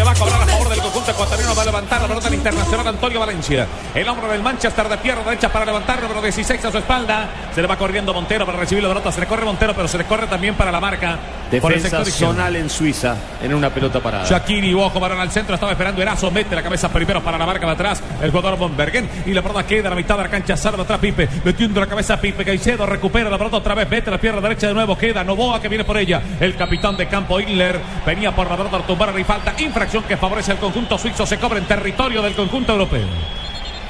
se va a cobrar a favor del conjunto ecuatoriano. Va a levantar la pelota el internacional Antonio Valencia. El hombre del Manchester de pierna derecha para levantar, número 16 a su espalda. Se le va corriendo Montero para recibir la pelota. Se le corre Montero, pero se le corre también para la marca. Defensa zonal en Suiza en una pelota parada. Shakiri, ojo, varón al centro, estaba esperando Erazo, mete la cabeza primero para la marca de atrás, el jugador Bombergen, y la pelota queda a la mitad de la cancha, salva atrás Pipe, metiendo la cabeza Pipe, Caicedo recupera la pelota otra vez, mete la pierna derecha de nuevo, queda Novoa que viene por ella, el capitán de campo Hitler, venía por la pelota a tumbar y falta, infracción que favorece al conjunto suizo, se cobra en territorio del conjunto europeo.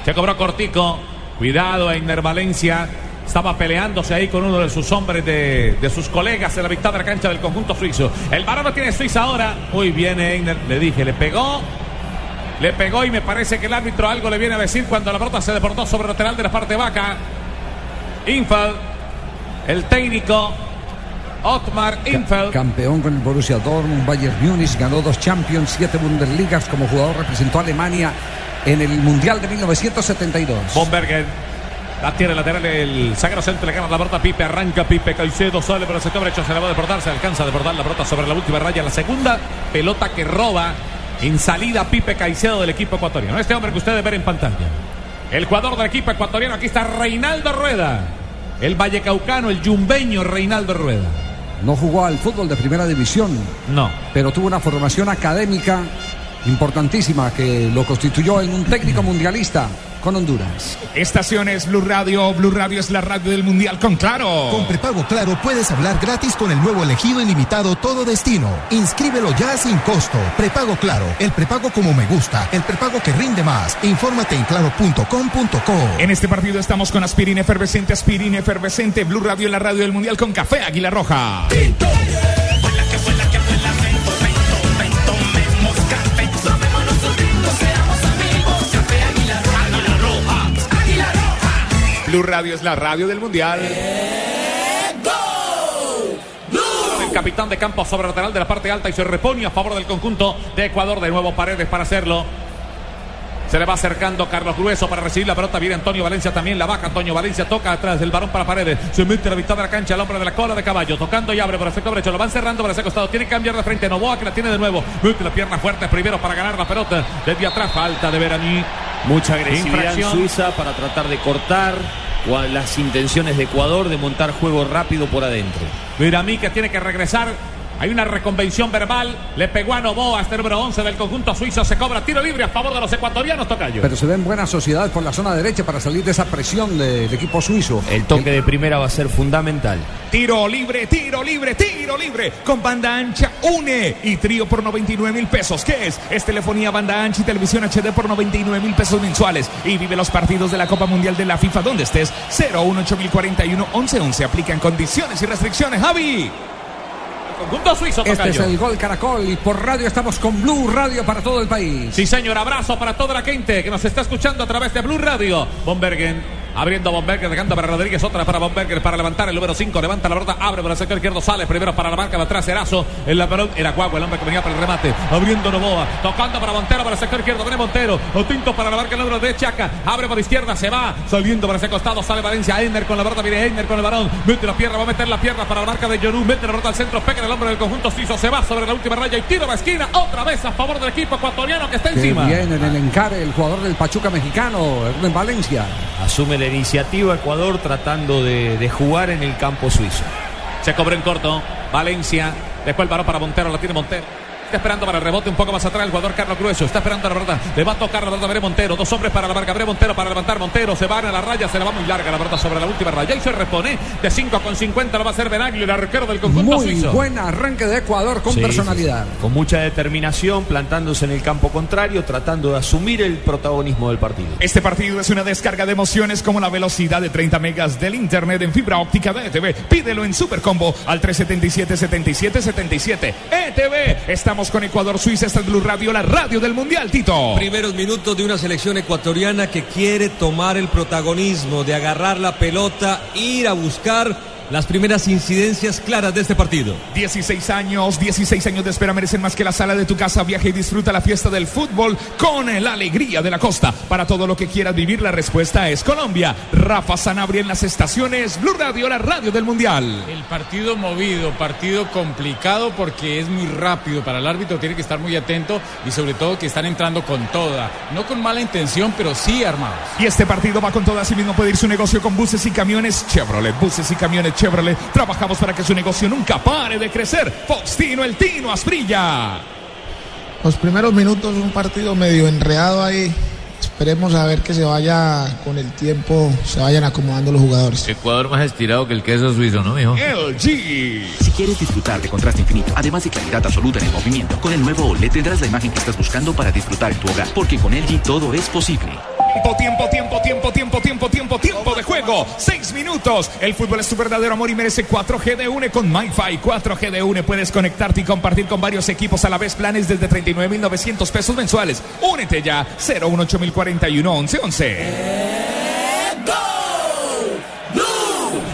Se cobró cortico, cuidado Einer Valencia. Estaba peleándose ahí con uno de sus hombres, de, de sus colegas en la mitad de la cancha del conjunto suizo. El varón lo tiene Suiza ahora. Muy bien, Einer. Le dije, le pegó. Le pegó y me parece que el árbitro algo le viene a decir cuando la pelota se deportó sobre el lateral de la parte vaca. Infeld, el técnico Otmar Infeld. Campeón con el Borussia Dortmund, Bayern Múnich, ganó dos Champions, siete Bundesligas como jugador, representó a Alemania en el Mundial de 1972. Bomberger. La tiene lateral el Sagro Centro, le gana la pelota Pipe, arranca Pipe, Caicedo sale por el sector derecho, se le va a deportar, se alcanza a deportar la pelota sobre la última raya, la segunda pelota que roba en salida Pipe Caicedo del equipo ecuatoriano. Este hombre que ustedes ven en pantalla. El jugador del equipo ecuatoriano, aquí está Reinaldo Rueda. El vallecaucano, el yumbeño Reinaldo Rueda. No jugó al fútbol de primera división, No. pero tuvo una formación académica importantísima que lo constituyó en un técnico mundialista con Honduras. Estaciones Blue Radio. Blue Radio es la radio del Mundial con Claro. Con prepago Claro puedes hablar gratis con el nuevo elegido ilimitado Todo Destino. Inscríbelo ya sin costo. Prepago Claro, el prepago como me gusta, el prepago que rinde más. Infórmate en claro.com.co. En este partido estamos con aspirina efervescente, aspirina efervescente. Blue Radio es la radio del Mundial con Café Águila Roja. Blue Radio es la radio del Mundial. El capitán de campo sobre lateral de la parte alta y se repone a favor del conjunto de Ecuador. De nuevo Paredes para hacerlo. Se le va acercando Carlos Grueso para recibir la pelota. Viene Antonio Valencia también. La baja Antonio Valencia. Toca atrás del varón para Paredes. Se mete a la mitad de la cancha. El hombre de la cola de caballo. Tocando y abre por el sector derecho. Lo van cerrando por ese costado. Tiene que cambiar de frente. Novoa que la tiene de nuevo. Mete la pierna fuerte primero para ganar la pelota. Desde atrás. Falta de Veraní. Mucha agresividad en. Suiza para tratar de cortar las intenciones de Ecuador de montar juego rápido por adentro. Veramí que tiene que regresar. Hay una reconvención verbal. Le pegó a Novoa, este número 11 del conjunto suizo. Se cobra tiro libre a favor de los ecuatorianos, Tocayo. Pero se ve en buena sociedad por la zona derecha para salir de esa presión de- del equipo suizo. El toque de primera va a ser fundamental. Tiro libre, tiro libre, tiro libre. Con banda ancha, une. Y trío por 99 mil pesos. ¿Qué es? Es telefonía, banda ancha y televisión HD por 99 mil pesos mensuales. Y vive los partidos de la Copa Mundial de la FIFA donde estés. 018041 1111. Aplican condiciones y restricciones. Javi. Conjunto suizo, Este Tocayo. es el Gol Caracol y por radio estamos con Blue Radio para todo el país. Sí, señor, abrazo para toda la gente que nos está escuchando a través de Blue Radio. Bombergen. Abriendo Bomberger, dejando para Rodríguez, otra para Bomberger para levantar el número 5, levanta la pelota, abre por el sector izquierdo, sale primero para la marca de atrás, Erazo, en la pelota, era Cuagua, el hombre que venía para el remate, abriendo Novoa, tocando para Montero, para el sector izquierdo, viene Montero, Otinto para la marca el número de Chaca, abre por izquierda, se va, saliendo para ese costado, sale Valencia, Einer con la pelota, viene Einer con el varón, mete la pierna, va a meter la pierna para la marca de Jonú, mete la pelota al centro, pega en el hombre del conjunto suizo, se va sobre la última raya y tiro a la esquina, otra vez a favor del equipo ecuatoriano que está encima. viene en el encare el jugador del Pachuca mexicano, Erwin Valencia. Asume la iniciativa Ecuador tratando de, jugar en el campo suizo. Se cobró en corto. Valencia. Después el varón para Montero. La tiene Montero. Está esperando para el rebote un poco más atrás el jugador Carlos Grueso. Está esperando la verdad. Le va a tocar la verdad Gabriel Montero. Dos hombres para la verdad Gabriel Montero para levantar Montero. Se va a la raya. Se la va muy larga la verdad sobre la última raya. Y se repone de 5 con 50. Lo va a hacer Benaglio, el arquero del conjunto muy suizo. buen arranque de Ecuador con personalidad. Con mucha determinación, plantándose en el campo contrario, tratando de asumir el protagonismo del partido. Este partido es una descarga de emociones como la velocidad de 30 megas del internet en fibra óptica de ETV. Pídelo en Supercombo al 377 77 CTV. Estamos con Ecuador, Suiza, está el Blue Radio, la radio del Mundial, Tito. Primeros minutos de una selección ecuatoriana que quiere tomar el protagonismo, de agarrar la pelota, ir a buscar las primeras incidencias claras de este partido. 16 años, 16 años de espera merecen más que la sala de tu casa. Viaja y disfruta la fiesta del fútbol con la alegría de la costa. Para todo lo que quieras vivir, la respuesta es Colombia. Rafa Sanabria en las estaciones Blue Radio, la radio del Mundial. El partido movido, partido complicado porque es muy rápido. Para el árbitro tiene que estar muy atento y sobre todo que están entrando con toda. No con mala intención, pero sí armados. Y este partido va con todo. Así mismo puede ir su negocio con buses y camiones Chevrolet. Buses y camiones Chevrolet. Trabajamos para que su negocio nunca pare de crecer. Faustino El Tino Asprilla. Los primeros minutos, un partido medio enredado ahí. Esperemos a ver que se vaya con el tiempo, se vayan acomodando los jugadores. Ecuador más estirado que el queso suizo, ¿no, mijo? LG. Si quieres disfrutar de contraste infinito, además de claridad absoluta en el movimiento, con el nuevo OLED tendrás la imagen que estás buscando para disfrutar en tu hogar, porque con LG todo es posible. Tiempo, tiempo, tiempo, tiempo, tiempo, tiempo, tiempo, tiempo de juego. Seis minutos. El fútbol es tu verdadero amor y merece 4G de UNE con MyFi. 4G de UNE. Puedes conectarte y compartir con varios equipos a la vez. Planes desde 39.900 pesos mensuales. Únete ya. 018041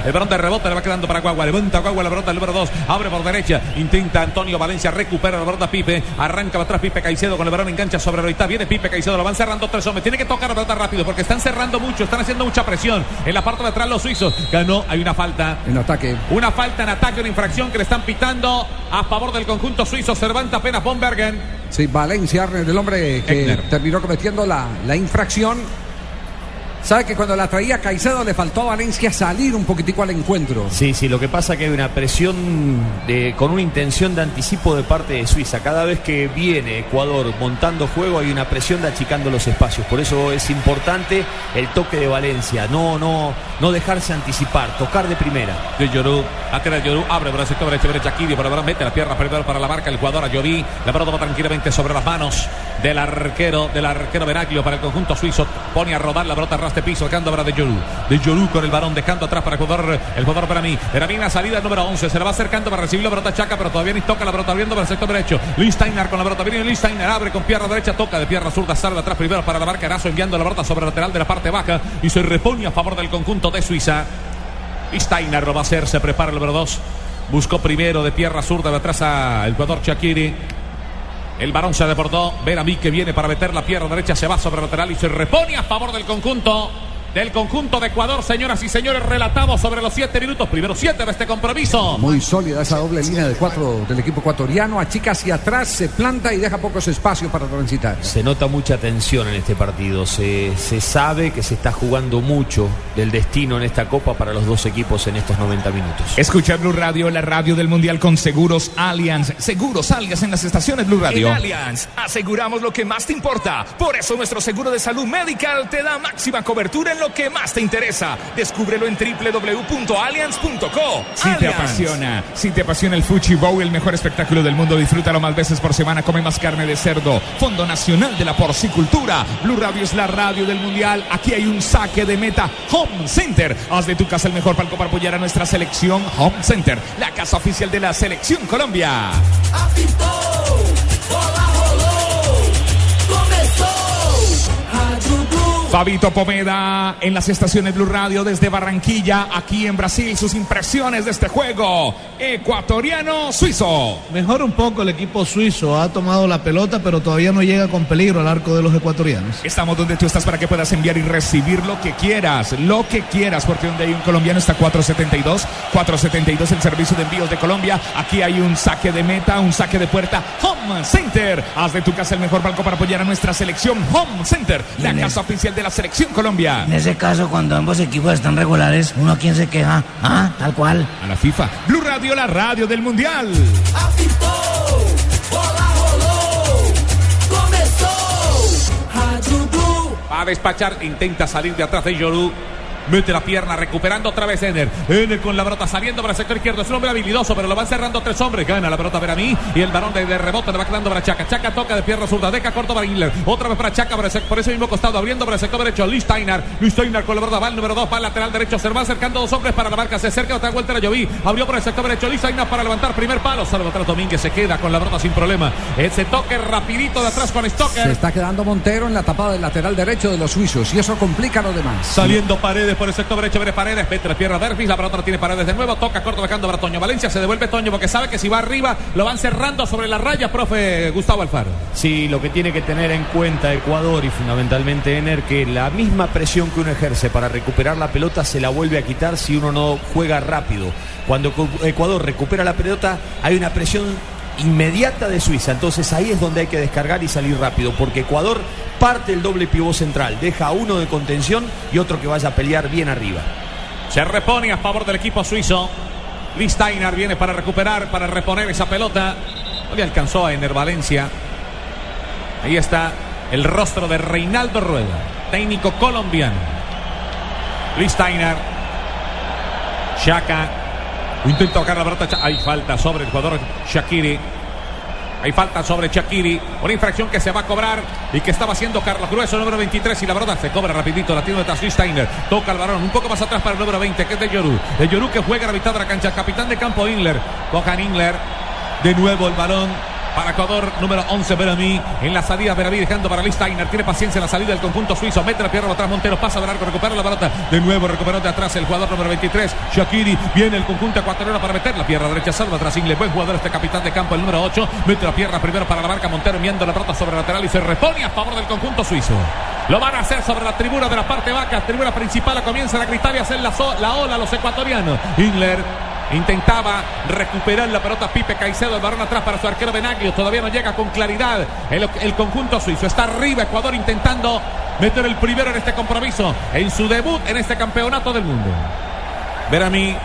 El balón de rebote le va quedando para Guagua. Levanta Guagua la pelota número 2. Abre por derecha. Intenta Antonio Valencia. Recupera la pelota Pipe. Arranca atrás Pipe Caicedo con el balón. Engancha sobre ahorita. Viene Pipe Caicedo. Lo van cerrando tres hombres. Tiene que tocar la pelota rápido porque están cerrando mucho. Están haciendo mucha presión. En la parte de atrás los suizos. Ganó. Hay una falta. En ataque. Una falta en ataque. Una infracción que le están pitando a favor del conjunto suizo. Cervanta apenas Bombergen. Sí, Valencia, el hombre que Eckner. terminó cometiendo la, la infracción. Sabe que cuando la traía Caicedo le faltó a Valencia salir un poquitico al encuentro. Sí, sí, lo que pasa es que hay una presión de, con una intención de anticipo de parte de Suiza. Cada vez que viene Ecuador montando juego hay una presión de achicando los espacios. Por eso es importante el toque de Valencia. No, no, no dejarse anticipar, tocar de primera. de Yorú. Atrás Yorú abre por el sector derecho, derecha el balón mete la pierna primero para la marca el jugador a Llorí. La pelota va tranquilamente sobre las manos del arquero, del arquero Veraglio para el conjunto suizo. Pone a rodar la pelota ras de piso, dejando ahora de Yorú. De Yorú con el balón, dejando atrás para jugador, el jugador para mí. Era bien la salida número 11, se le va acercando para recibir la pelota Chaca, pero todavía ni toca la pelota abriendo para el sector derecho. Listeiner con la pelota, viene Listeiner, abre con pierna derecha, toca de pierna zurda, sale atrás primero para la marca enviando la pelota sobre el lateral de la parte baja y se repone a favor del conjunto de Suiza. Y Steiner lo va a hacer, se prepara el número 2. Buscó primero de pierna zurda de atrás al jugador Shakiri. El varón se deportó. Ver a mí que viene para meter la pierna derecha. Se va sobre lateral y se repone a favor del conjunto. Del conjunto de Ecuador, señoras y señores, relatamos sobre los siete minutos, primero siete de este compromiso. Muy sólida esa doble línea de cuatro del equipo ecuatoriano. Achica hacia atrás, se planta y deja pocos espacios para transitar. Se nota mucha tensión en este partido. Se, se sabe que se está jugando mucho del destino en esta copa para los dos equipos en estos 90 minutos. Escucha Blue Radio, la radio del Mundial con Seguros Allianz. Seguros Allianz en las estaciones Blue Radio. En Allianz aseguramos lo que más te importa. Por eso nuestro seguro de salud medical te da máxima cobertura en lo que más te interesa. Descúbrelo en www.allianz.co. Si te apasiona, si te apasiona el Fuchi Bowl, el mejor espectáculo del mundo, disfrútalo más veces por semana. Come más carne de cerdo. Fondo Nacional de la Porcicultura. Blue Radio es la radio del Mundial. Aquí hay un saque de meta. Home Center. Haz de tu casa el mejor palco para apoyar a nuestra selección. Home Center, la casa oficial de la selección Colombia. Fabito Pomeda en las estaciones Blue Radio desde Barranquilla, aquí en Brasil, sus impresiones de este juego ecuatoriano-suizo. Mejor un poco el equipo suizo, ha tomado la pelota, pero todavía no llega con peligro al arco de los ecuatorianos. Estamos donde tú estás para que puedas enviar y recibir lo que quieras, lo que quieras, porque donde hay un colombiano está 472, 472 el servicio de envíos de Colombia. Aquí hay un saque de meta, un saque de puerta. Home Center, haz de tu casa el mejor banco para apoyar a nuestra selección. Home Center, la casa oficial de la selección Colombia. En ese caso, cuando ambos equipos están regulares, ¿uno a quién se queja? Ah, tal cual. A la FIFA. Blue Radio, la radio del Mundial. Va a despachar, intenta salir de atrás de Yoru. Mete la pierna, recuperando otra vez Ener. Ener con la pelota saliendo para el sector izquierdo. Es un hombre habilidoso, pero lo van cerrando tres hombres. Gana la pelota para mí. Y el varón de, de rebote le va quedando para Chaca. Chaca toca de pierna zurda. Deca corto para Inler. Otra vez para Chaca por, ese, por ese mismo costado. Abriendo para el sector derecho. Luis Steiner. Luis Steiner con la pelota. Va el número dos. Va al lateral derecho. Se va acercando dos hombres para la marca. Se acerca otra vuelta. La Lloví. Abrió por el sector derecho. Luis Steiner para levantar primer palo. Salvo atrás Domínguez. Se queda con la pelota sin problema. Ese toque rapidito de atrás con Stoker. Se está quedando Montero en la tapada del lateral derecho de los suizos y eso complica lo demás. Saliendo Paredes Por el sector derecho, viene Paredes, mete la pierna Dervis, la pelota tiene Paredes de nuevo, toca corto dejando para Toño Valencia, se devuelve Toño porque sabe que si va arriba lo van cerrando sobre la raya, profe Gustavo Alfaro. Sí, lo que tiene que tener en cuenta Ecuador y fundamentalmente Ener, que la misma presión que uno ejerce para recuperar la pelota se la vuelve a quitar si uno no juega rápido. Cuando Ecuador recupera la pelota hay una presión inmediata de Suiza. Entonces ahí es donde hay que descargar y salir rápido, porque Ecuador parte el doble pivot central, deja uno de contención y otro que vaya a pelear bien arriba. Se repone a favor del equipo suizo. Lee Steiner viene para recuperar, para reponer esa pelota. No le alcanzó a Ener Valencia. Ahí está el rostro de Reinaldo Rueda, técnico colombiano. Lee Steiner. Shaka. Intenta tocar la pelota. Hay falta sobre el jugador Shakiri. Hay falta sobre Shakiri. Una infracción que se va a cobrar y que estaba haciendo Carlos Grueso, número 23. Y la verdad se cobra rapidito. La tiene de Steiner. Toca el balón. Un poco más atrás para el número 20, que es de Yoru. De Yoru que juega a la mitad de la cancha. Capitán de campo Inler. Cojan Inler. De nuevo el balón para Ecuador, número 11, Beramí. En la salida, Beramí dejando para Steiner. Tiene paciencia en la salida del conjunto suizo. Mete la pierna atrás, Montero pasa de arco, recupera la pelota. De nuevo recuperó de atrás el jugador número 23, Shakiri. Viene el conjunto ecuatoriano para meter la pierna derecha, salva atrás Ingle. Buen jugador este capitán de campo, el número 8. Mete la pierna primero para la marca Montero, enviando la pelota sobre lateral y se repone a favor del conjunto suizo. Lo van a hacer sobre la tribuna de la parte baja, tribuna principal. Comienza a gritar y hacer la, la ola los ecuatorianos. Ingler Intentaba recuperar la pelota Pipe Caicedo, el balón atrás para su arquero Benaglio. Todavía no llega con claridad el, el, conjunto suizo. Está arriba Ecuador intentando meter el primero en este compromiso, en su debut en este campeonato del mundo. Verami.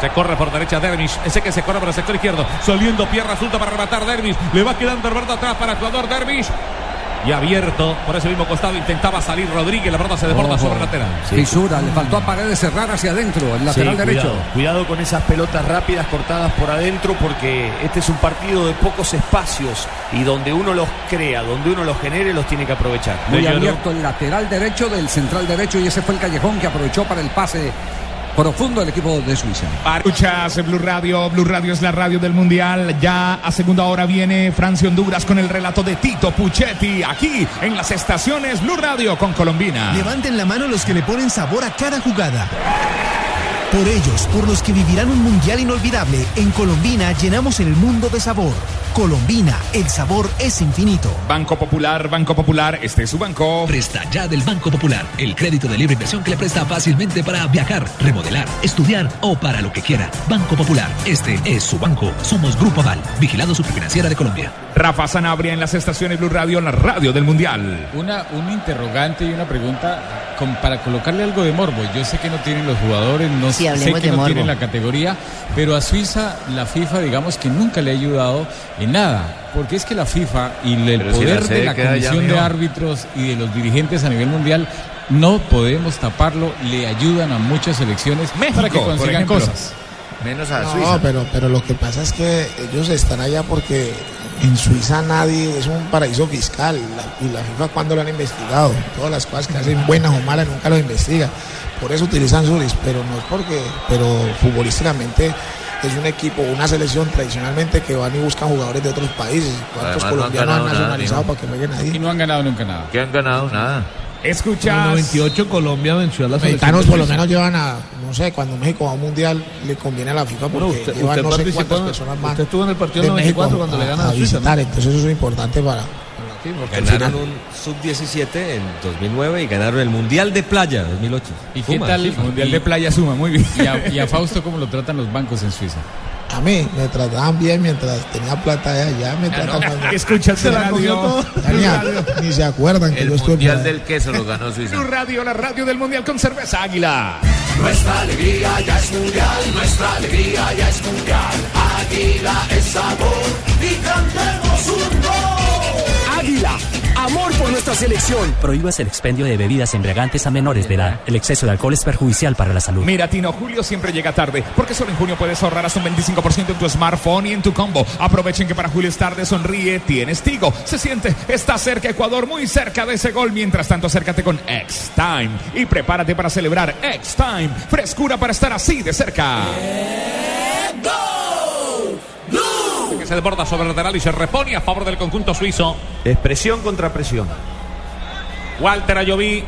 Se corre por derecha Dervish. Ese que se corre por el sector izquierdo. Saliendo pierna suelta para rematar Dervish. Le va quedando verde atrás para el jugador y abierto por ese mismo costado intentaba salir Rodríguez la pelota se desborda sobre el lateral. Fisura le faltó a Paredes cerrar hacia adentro el lateral derecho. cuidado, con esas pelotas rápidas cortadas por adentro porque este es un partido de pocos espacios y donde uno los crea donde uno los genere los tiene que aprovechar. Muy abierto el lateral derecho del central derecho y ese fue el callejón que aprovechó para el pase profundo el equipo de Suiza. Escuchas Blue Radio, Blue Radio es la radio del Mundial. Ya a segunda hora viene Francia Honduras con el relato de Tito Puchetti aquí en las estaciones Blue Radio con Colombina. Levanten la mano los que le ponen sabor a cada jugada. Por ellos, por los que vivirán un mundial inolvidable, en Colombina llenamos el mundo de sabor. Colombina, el sabor es infinito. Banco Popular, Banco Popular, este es su banco. Presta ya del Banco Popular, el crédito de libre inversión que le presta fácilmente para viajar, remodelar, estudiar o para lo que quiera. Banco Popular, este es su banco. Somos Grupo Aval, vigilado superfinanciera de Colombia. Rafa Sanabria en las estaciones Blue Radio, la radio del Mundial. Una, un interrogante y una pregunta para colocarle algo de morbo. Yo sé que no tienen los jugadores, no sé que no tienen la categoría, pero a Suiza la FIFA digamos que nunca le ha ayudado en nada, porque es que la FIFA y el poder de la comisión de árbitros y de los dirigentes a nivel mundial no podemos taparlo, le ayudan a muchas selecciones para que consigan cosas. Menos a Suiza. No, pero, pero lo que pasa es que ellos están allá porque en Suiza nadie es un paraíso fiscal y la FIFA cuando lo han investigado, todas las cosas que hacen buenas o malas nunca lo investiga, por eso utilizan Suris, pero no es porque, pero futbolísticamente es un equipo, una selección tradicionalmente que van y buscan jugadores de otros países. ¿Cuántos colombianos han, nacionalizado para que jueguen ahí? Y no han ganado nunca nada. ¿Qué han ganado? Nada. Escucha. En el 98 Colombia venció a la selección. Los por lo menos llevan a, no sé, cuando México va a un mundial le conviene a la FIFA porque usted, llevan no sé cuántas personas más. Usted estuvo en el partido del 94 cuando le ganan a, Suiza. Entonces eso es importante para. ganaron un sub-17 en 2009 y ganaron el Mundial de Playa 2008. ¿Y qué tal el Mundial de Playa suma? Muy bien. ¿Y a, ¿Y a Fausto cómo lo tratan los bancos en Suiza? A mí me trataban bien mientras tenía plata allá, ya me tratan mal. Escuchaste la radio. ni se acuerdan que el yo estuve. El Mundial del Queso lo ganó Suiza. Blue Radio, la radio del Mundial con cerveza Águila. Nuestra alegría ya es mundial, nuestra alegría ya es mundial. Águila es sabor y cantemos un por nuestra selección. Prohíbas el expendio de bebidas embriagantes a menores de edad. El exceso de alcohol es perjudicial para la salud. Mira, Tino, julio siempre llega tarde, porque solo en junio puedes ahorrar hasta un 25% en tu smartphone y en tu combo. Aprovechen que para julio es tarde, sonríe, tienes Tigo. Se siente, está cerca Ecuador, muy cerca de ese gol. Mientras tanto, acércate con X-Time y prepárate para celebrar X-Time. Frescura para estar así de cerca. Se desborda sobre el lateral y se repone a favor del conjunto suizo. Es presión contra presión. Walter Ayoví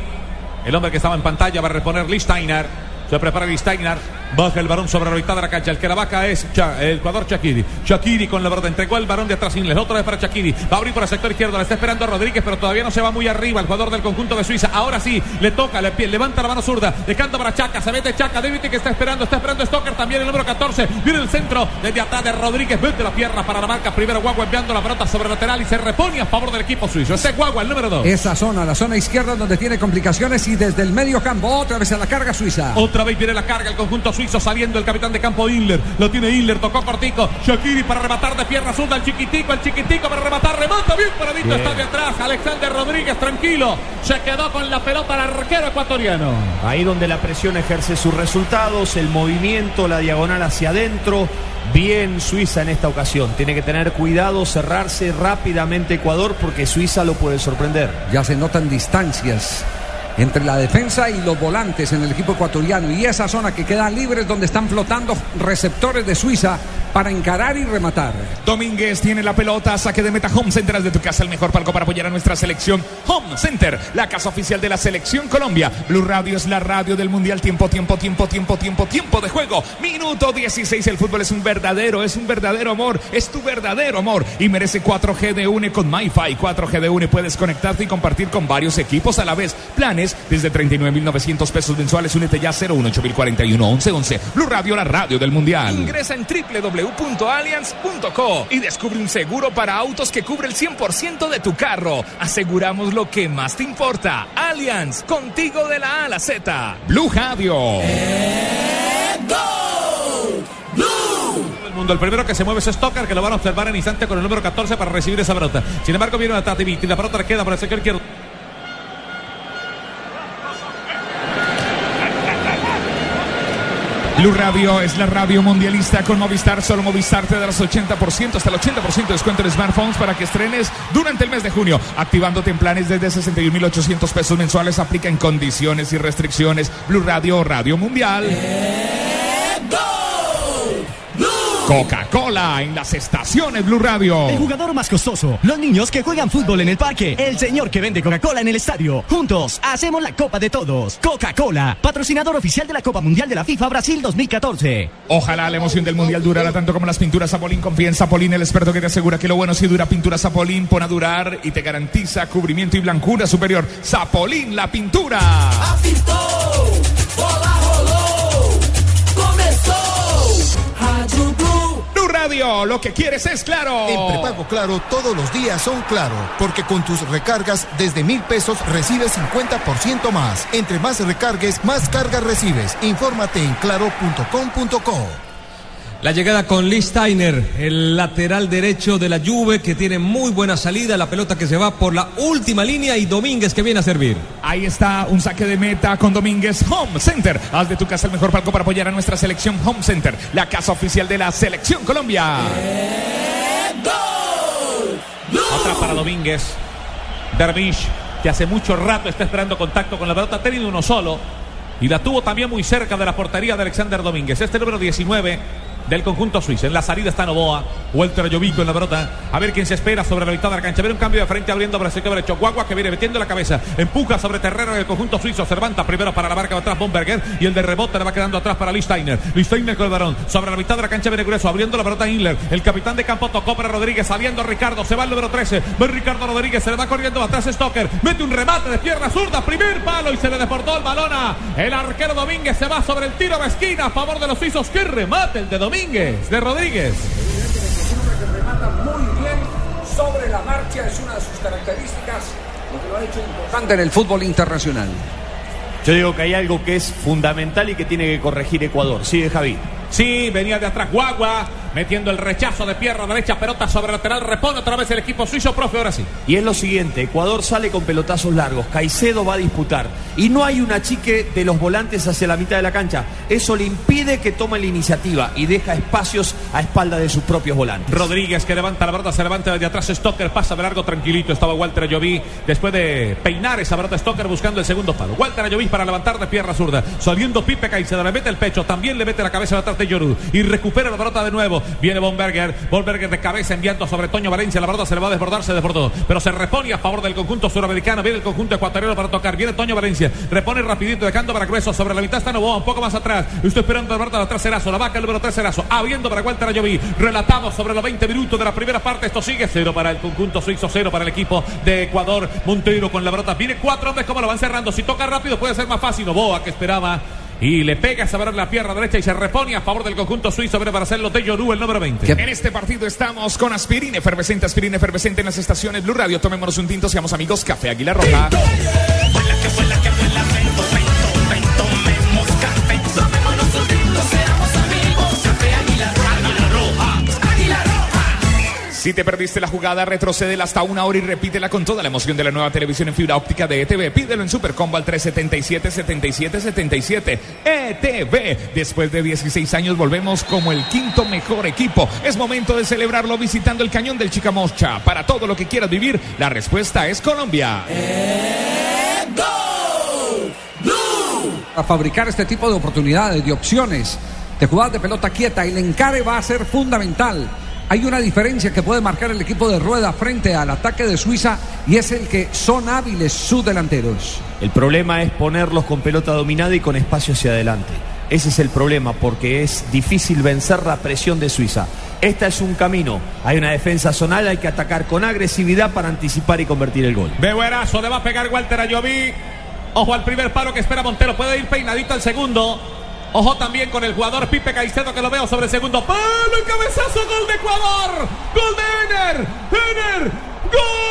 El hombre que estaba en pantalla va a reponer Listeiner. Se prepara Listeiner. Baja el balón sobre la mitad de la cancha. El que la vaca es Cha- el jugador Shakiri. Shakiri con la verdad. Entregó el balón de atrás Inles. Otra vez para Shakiri. Va a abrir por el sector izquierdo. Le está esperando a Rodríguez, pero todavía no se va muy arriba. El jugador del conjunto de Suiza. Ahora sí, le toca, le levanta la mano zurda. Dejando para Chaca. Se mete Chaca. David que está esperando. Está esperando Stoker también. El número 14. Viene el centro. Desde atrás de Rodríguez. Mete la pierna para la marca. Primero Guagua enviando la pelota sobre lateral y se repone a favor del equipo suizo. Este es Guagua, el número 2. Esa zona, la zona izquierda donde tiene complicaciones y desde el medio campo otra vez a la carga Suiza. Otra vez viene la carga el conjunto suizo saliendo el capitán de campo Inler. Lo tiene Inler, tocó cortico. Shakiri para rematar de pierna zurda al chiquitico, el chiquitico para rematar, remata bien paradito, Bien. está de atrás. Alexander Rodríguez tranquilo. Se quedó con la pelota el arquero ecuatoriano. Ahí donde la presión ejerce sus resultados, el movimiento, la diagonal hacia adentro. Bien Suiza en esta ocasión. Tiene que tener cuidado, cerrarse rápidamente Ecuador porque Suiza lo puede sorprender. Ya se notan distancias entre la defensa y los volantes en el equipo ecuatoriano. Y esa zona que queda libre es donde están flotando receptores de Suiza para encarar y rematar. Domínguez tiene la pelota, saque de meta Home Center de tu casa, el mejor palco para apoyar a nuestra selección. Home Center, la casa oficial de la selección Colombia. Blue Radio es la radio del Mundial. Tiempo, tiempo, tiempo, tiempo, tiempo, tiempo de juego. Minuto 16. El fútbol es un verdadero, es un verdadero amor. Es tu verdadero amor. Y merece 4G de UNE con MyFi. 4G de UNE puedes conectarte y compartir con varios equipos a la vez. Planes desde 39.900 pesos mensuales. Únete ya 01841 1111. Blue Radio, la radio del Mundial. Ingresa en www.allianz.co y descubre un seguro para autos que cubre el 100% de tu carro. Aseguramos lo que más te importa. Allianz, contigo de la A a la Z. Blue Radio. El mundo, el primero que se mueve es Stoker, que lo van a observar en instante con el número 14 para recibir esa pelota. Sin embargo, viene una Tativiti, la pelota queda por el sector izquierdo. Blue Radio es la radio mundialista con Movistar. Solo Movistar te da los 80%, hasta el 80% de descuento en smartphones para que estrenes durante el mes de junio. Activándote en planes desde 61.800 pesos mensuales. Aplica en condiciones y restricciones. Blue Radio, Radio Mundial. Coca-Cola en las estaciones Blue Radio. El jugador más costoso, los niños que juegan fútbol en el parque, el señor que vende Coca-Cola en el estadio. Juntos hacemos la Copa de Todos. Coca-Cola, patrocinador oficial de la Copa Mundial de la FIFA Brasil 2014. Ojalá la emoción del mundial durara tanto como las pinturas Zapolín. Confía en Zapolín, el experto que te asegura que lo bueno si dura pintura Zapolín, pone a durar y te garantiza cubrimiento y blancura superior. Zapolín, la pintura. Lo que quieres es claro. En prepago claro, todos los días son claro, porque con tus recargas desde mil pesos recibes 50% más. Entre más recargues, más cargas recibes. Infórmate en claro.com.co. La llegada con Lee Steiner, el lateral derecho de la Juve que tiene muy buena salida, la pelota que se va por la última línea y Domínguez que viene a servir. Ahí está un saque de meta con Domínguez Home Center. Haz de tu casa el mejor palco para apoyar a nuestra selección Home Center, la casa oficial de la selección Colombia. Atrás para Domínguez. Dervish, que hace mucho rato está esperando contacto con la pelota, ha tenido uno solo. Y la tuvo también muy cerca de la portería de Alexander Domínguez. Este número 19 del conjunto suizo. En la salida está Novoa. Walter Jovico en la pelota. A ver quién se espera sobre la mitad de la cancha. Ver un cambio de frente abriendo para el derecho. Guagua que viene metiendo la cabeza. Empuja sobre terreno del conjunto suizo. Cervanta primero para la marca de atrás Bomberger. Y el de rebote le va quedando atrás para Listeiner. Listeiner con el varón. Sobre la mitad de la cancha viene grueso. Abriendo la pelota Inler. El capitán de campo tocó para Rodríguez. Saliendo Ricardo. Se va el número 13. Va Ricardo Rodríguez. Se le va corriendo atrás Stoker. Mete un remate de pierna zurda. Primer palo y se le deportó el balón a el arquero Domínguez. Se va sobre el tiro de esquina a favor de los suizos. ¡Qué remate el de Domínguez! De Rodríguez. remata muy bien sobre la marcha, es una de sus características, lo que lo ha hecho importante en el fútbol internacional. Yo digo que hay algo que es fundamental y que tiene que corregir Ecuador. Sigue Javi. Sí, venía de atrás Guagua, metiendo el rechazo de pierna derecha, pelota sobre lateral, repone otra vez el equipo suizo, profe, ahora sí. Y es lo siguiente, Ecuador sale con pelotazos largos, Caicedo va a disputar y no hay un achique de los volantes hacia la mitad de la cancha. Eso le impide que tome la iniciativa y deja espacios a espalda de sus propios volantes. Rodríguez que levanta la pelota, se levanta desde atrás Stoker, pasa de largo tranquilito, estaba Walter Ayoví después de peinar esa pelota Stoker buscando el segundo palo. Walter Ayoví para levantar de pierna zurda, saliendo Pipe Caicedo, le mete el pecho, también le mete la cabeza de atrás de Yoru y recupera la pelota de nuevo. Viene Bomberger. Bomberger de cabeza enviando sobre Toño Valencia. La verdad se le va a desbordar, se desbordó. Pero se repone a favor del conjunto suramericano. Viene el conjunto ecuatoriano para tocar. Viene Toño Valencia. Repone rapidito, dejando para grueso. Sobre la mitad está Novoa, un poco más atrás. Estoy esperando a verdad la traserazo. La vaca el número traserazo. Abriendo para Walter Ayoví. Relatamos sobre los 20 minutos de la primera parte. Esto sigue cero para el conjunto suizo, cero para el equipo de Ecuador. Montero con la brota. Viene cuatro hombres como lo van cerrando. Si toca rápido puede ser más fácil. Novoa que esperaba y le pega a saber la pierna derecha y se repone a favor del conjunto suizo. Viene para hacerlo de Yoru, el número 20. En este partido estamos con aspirina efervescente, aspirina efervescente en las estaciones Blue Radio. Tomémonos un tinto, seamos amigos. Café Águila Roja. Si te perdiste la jugada, retrocede hasta una hora y repítela con toda la emoción de la nueva televisión en fibra óptica de ETV. Pídelo en Supercombo al 377-7777. ETV. Después de 16 años volvemos como el quinto mejor equipo. Es momento de celebrarlo visitando el cañón del Chicamocha. Para todo lo que quieras vivir, la respuesta es Colombia. A fabricar este tipo de oportunidades, de opciones, de jugadas de pelota quieta, el encare va a ser fundamental. Hay una diferencia que puede marcar el equipo de Rueda frente al ataque de Suiza y es el que son hábiles sus delanteros. El problema es ponerlos con pelota dominada y con espacio hacia adelante. Ese es el problema porque es difícil vencer la presión de Suiza. Esta es un camino. Hay una defensa zonal, hay que atacar con agresividad para anticipar y convertir el gol. Bebuerazo, le va a pegar Walter Ayoví. Ojo al primer palo que espera Montero. Puede ir peinadito al segundo. Ojo también con el jugador Pipe Caicedo que lo veo sobre el segundo palo. El cabezazo, gol de Ecuador. Gol de Ener. Ener. Ener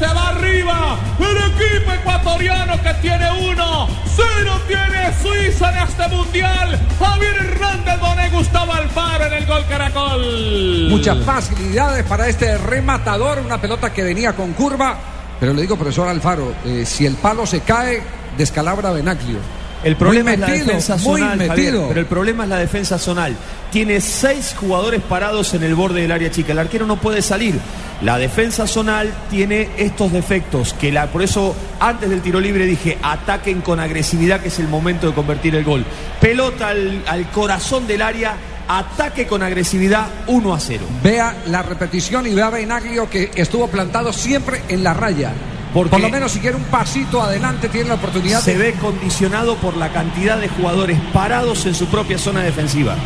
se va arriba. El equipo ecuatoriano que tiene uno. Cero tiene Suiza en este mundial. Javier Hernández Bonet, Gustavo Alfaro en el gol Caracol. Muchas facilidades para este rematador, una pelota que venía con curva. Pero le digo, profesor Alfaro, eh, si el palo se cae, descalabra a Benaglio. El problema Muy es la defensa muy zonal, Javier, pero el problema es la defensa zonal. Tiene seis jugadores parados en el borde del área chica. El arquero no puede salir. La defensa zonal tiene estos defectos, que la, por eso antes del tiro libre dije, ataquen con agresividad, que es el momento de convertir el gol. Pelota al, al corazón del área, ataque con agresividad, 1 a 0. Vea la repetición y vea Benaglio que estuvo plantado siempre en la raya. Porque Por lo menos si quiere un pasito adelante tiene la oportunidad se de... ve condicionado por la cantidad de jugadores parados en su propia zona defensiva.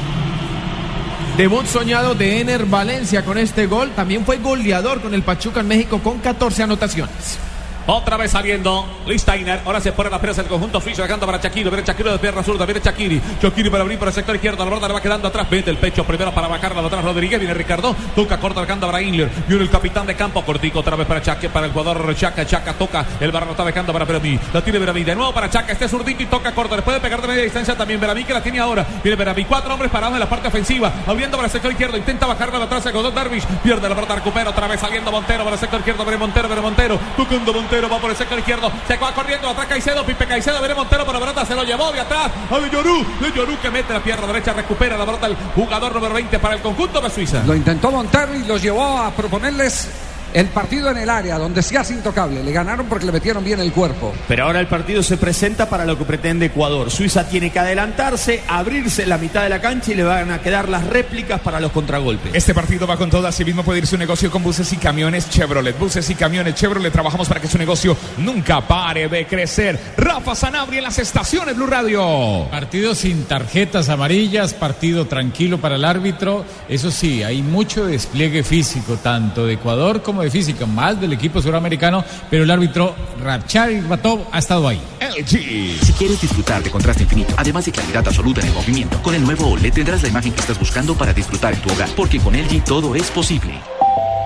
Debut soñado de Ener Valencia con este gol. También fue goleador con el Pachuca en México con 14 anotaciones. Otra vez saliendo Listainer. Ahora se pone la presa el conjunto suizo dejando para Chaquiro. Viene Chaquiro de pierna zurda. Viene Chaquiri. Chaquiri para abrir por el sector izquierdo. La verdad le va quedando atrás. Mete el pecho primero para bajarla de atrás Rodríguez. Viene Ricardo. Toca corta dejando para Inler. Viene el capitán de campo. Cortico otra vez para Chaque. Para el jugador Chaca. Chaca toca. El barro está dejando para Beramí. La tiene Beramí. De nuevo para Chaca. Este zurdito y toca corta. Le puede pegar de media distancia también Beramí que la tiene ahora. Viene Beramí. Cuatro hombres parados en la parte ofensiva. Abriendo para el sector izquierdo. Intenta bajarla de atrás. Godot Darvish. Pierde la pelota. Recupera otra vez saliendo Montero para el sector izquierdo. Viene Montero. Viene Montero. Tocando Montero. Va por el sector izquierdo. Se va corriendo atrás Caicedo. Pipe Caicedo. Viene Montero. Pero la pelota se lo llevó de atrás. A. De Llorú que mete la pierna derecha. Recupera la pelota el jugador número 20 para el conjunto de Suiza. Lo intentó Montero y los llevó a proponerles el partido en el área, donde se hace intocable. Le ganaron porque le metieron bien el cuerpo. Pero ahora el partido se presenta para lo que pretende Ecuador. Suiza tiene que adelantarse, abrirse la mitad de la cancha y le van a quedar las réplicas para los contragolpes. Este partido va con todo, así mismo puede ir su negocio con buses y camiones Chevrolet. Buses y camiones Chevrolet, trabajamos para que su negocio nunca pare de crecer. Rafa Sanabria en las estaciones Blue Radio. Partido sin tarjetas amarillas, partido tranquilo para el árbitro. Eso sí, hay mucho despliegue físico, tanto de Ecuador como de física, más del equipo suramericano, pero el árbitro Rachari Batov ha estado ahí. Si quieres disfrutar de contraste infinito, además de claridad absoluta en el movimiento, con el nuevo OLED tendrás la imagen que estás buscando para disfrutar en tu hogar, porque con LG todo es posible.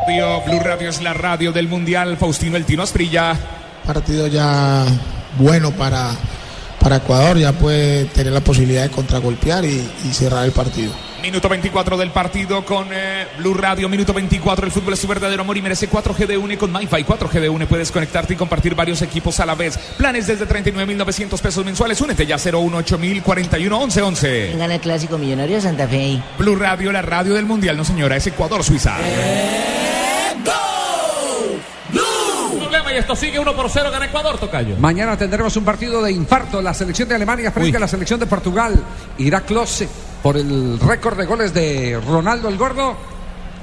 Radio, Blue Radio es la radio del Mundial. Faustino El Tino Asprilla. Partido ya bueno para, para Ecuador, ya puede tener la posibilidad de contragolpear y, y cerrar el partido. Minuto 24 del partido con eh, Blue Radio. Minuto 24. El fútbol es su verdadero amor y merece 4G de UNE con MyFi. 4G de UNE puedes conectarte y compartir varios equipos a la vez. Planes desde 39.900 pesos mensuales. Únete ya 018 41 11 11. Gana el clásico millonario Santa Fe. Blue Radio, la radio del mundial. No, señora, es Ecuador, Suiza. Problema esto sigue 1 por 0. Gana Ecuador, Tocayo. Mañana tendremos un partido de infarto. La selección de Alemania frente a la selección de Portugal. Irá Klose por el récord de goles de Ronaldo el Gordo.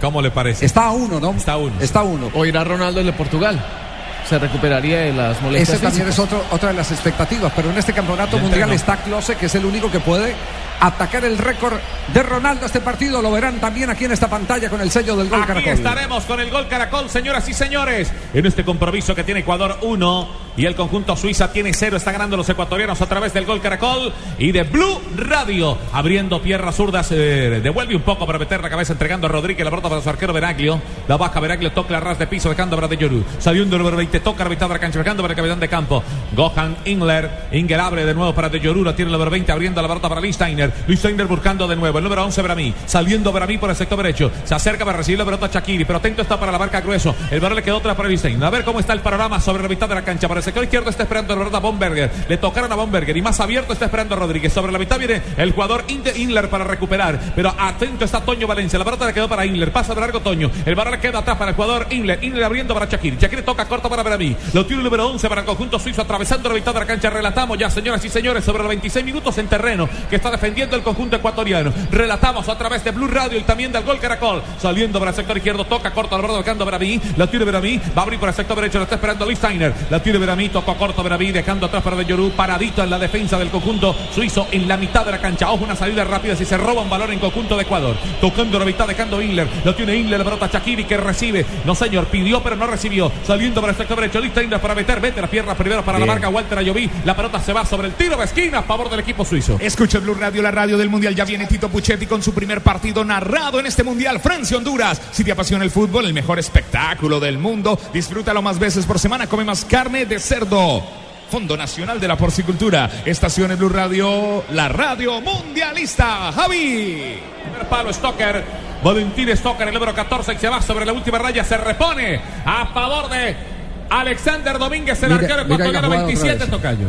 ¿Cómo le parece? Está a uno, ¿no? Está a uno. Está a uno. O irá Ronaldo el de Portugal. Se recuperaría de las molestias. Esa también es otro- otra de las expectativas. Pero en este campeonato Ya mundial entrenó. está Klose, que es el único que puede atacar el récord de Ronaldo. Este partido lo verán también aquí en esta pantalla con el sello del gol Aquí Caracol. estaremos con el gol Caracol, señoras y señores, en este compromiso que tiene Ecuador 1 y el conjunto Suiza tiene 0. Está ganando los ecuatorianos a través del gol Caracol y de Blue Radio. Abriendo piernas zurdas, eh, devuelve un poco para meter la cabeza, entregando a Rodríguez la pelota para su arquero Veraglio. La baja Veraglio, toca la ras de piso, dejando para de Yoru. Saliendo el número 20, toca la mitad de la cancha, dejando para el capitán de campo. Gohan Ingler. Ingler abre de nuevo para de Yoru, la tiene el número 20, abriendo la pelota para Listeiner. Listeiner buscando de nuevo. El número 11 Bramí. Saliendo Bramí por el sector derecho. Se acerca para recibir la pelota Shakiri, pero atento está para la marca grueso. El balón le quedó otra para Listeiner. A ver cómo está el panorama sobre la mitad de la cancha. Para el sector izquierdo está esperando la pelota Bomberger. Le tocaron a Bomberger y más abierto está esperando a Rodríguez. Sobre la mitad viene el jugador Ingler para recuperar. Pero atento está Toño Valencia. La pelota le quedó para Ingler. Pasa de largo Toño. El balón le queda atrás para el jugador Ingler. Ingler abriendo para Shakiri. Shakiri toca corto para Bramí. Lo tiene el número 11 para el conjunto suizo atravesando la mitad de la cancha. Relatamos ya, señoras y señores, sobre los 26 minutos en terreno que está defendiendo el conjunto ecuatoriano. Relatamos a través de Blue Radio y también del Gol Caracol. Saliendo para el sector izquierdo, toca corto al borde dejando Bramí. La tiene Bramí. Va a abrir por el sector derecho. Lo está esperando Lee Steiner. La tiene Bramí. Tocó corto Bramí. Dejando atrás para De Llorú. Paradito en la defensa del conjunto suizo en la mitad de la cancha. Ojo, una salida rápida si se roba un balón en conjunto de Ecuador. Tocando la mitad, dejando Ingler. Lo tiene Ingler. La pelota Shakiri que recibe. No, señor. Pidió, pero no recibió. Saliendo para el sector Lee Steiner para meter. Vete las piernas primero para la marca Walter Ayoví. La pelota se va sobre el tiro de esquina a favor del equipo suizo. Escucha Blue Radio, la radio del Mundial. Ya viene Tito Puchetti con su primer partido narrado en este Mundial. Francia-Honduras. Si te apasiona el fútbol, el mejor espectáculo del mundo, disfrútalo más veces por semana. Come más carne de cerdo. Fondo Nacional de la Porcicultura. Estaciones Blue Radio, la radio mundialista. Javi. Primer palo, Stoker. Valentín Stoker, el número 14, que se va sobre la última raya. Se repone a favor de Alexander Domínguez, el Mira- arquero ecuatoriano, jugada otra 27, vez. Tocayo.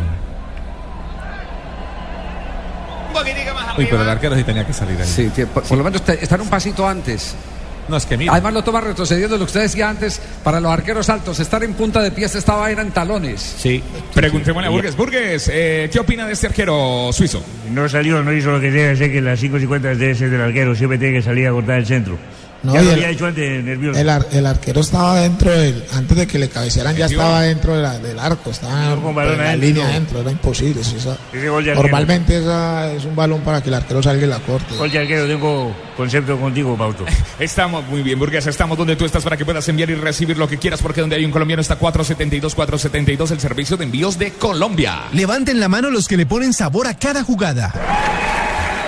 Un poquitico más Uy, pero el arquero sí tenía que salir ahí. Sí, por, por lo menos te- estar un pasito antes. No, es que mira. Además lo toma retrocediendo lo que usted decía antes, para los arqueros altos, estar en punta de pies estaba era en talones. Sí. Preguntémosle a Burgues. Burgues, eh, ¿qué opina de este arquero suizo? No salió, no hizo lo que debe hacer, que las 5.50 debe ser del arquero, siempre tiene que salir a cortar el centro. No, ya lo el- había hecho antes, nervioso. El, ar- el arquero estaba dentro del, antes de que le cabecearan, ya estaba dentro de la- del arco, estaba con balón en la adentro. línea adentro, era imposible. esa- normalmente esa es un balón para que el arquero salga y la corte. Gol de arquero, tengo concepto contigo, Pauto. Estamos muy bien, Burgues. Estamos donde tú estás para que puedas enviar y recibir lo que quieras, porque donde hay un colombiano está 472-472, el servicio de envíos de Colombia. Levanten la mano los que le ponen sabor a cada jugada.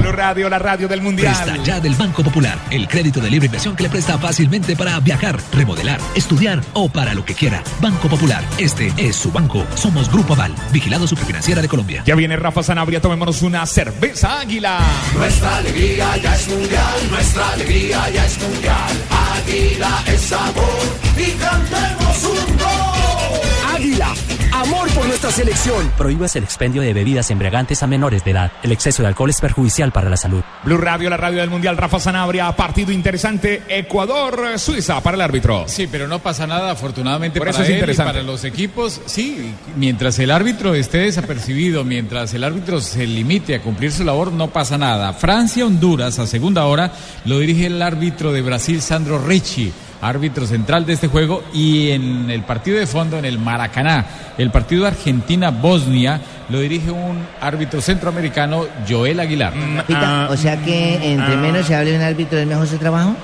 Blue Radio, la radio del mundial. Presta ya del Banco Popular, el crédito de libre inversión que le presta fácilmente para viajar, remodelar, estudiar o para lo que quiera. Banco Popular, este es su banco. Somos Grupo Aval, vigilado superfinanciera de Colombia. Ya viene Rafa Sanabria, tomémonos una cerveza águila. Nuestra alegría ya es mundial, nuestra alegría ya es mundial. Águila es sabor y cantemos un gol. Águila, amor por nuestra selección. Prohíbas el expendio de bebidas embriagantes a menores de edad. El exceso de alcohol es perjudicial para la salud. Blue Radio, la radio del mundial. Rafa Sanabria, partido interesante. Ecuador, Suiza para el árbitro. Sí, pero no pasa nada, afortunadamente Por para eso es él y interesante. para los equipos. Sí, mientras el árbitro esté desapercibido, mientras el árbitro se limite a cumplir su labor, no pasa nada. Francia-Honduras, a segunda hora, lo dirige el árbitro de Brasil, Sandro Ricci. Árbitro central de este juego y en el partido de fondo, en el Maracaná, el partido Argentina-Bosnia, lo dirige un árbitro centroamericano, Joel Aguilar. Pita, o sea que entre menos se hable un árbitro es mejor su trabajo.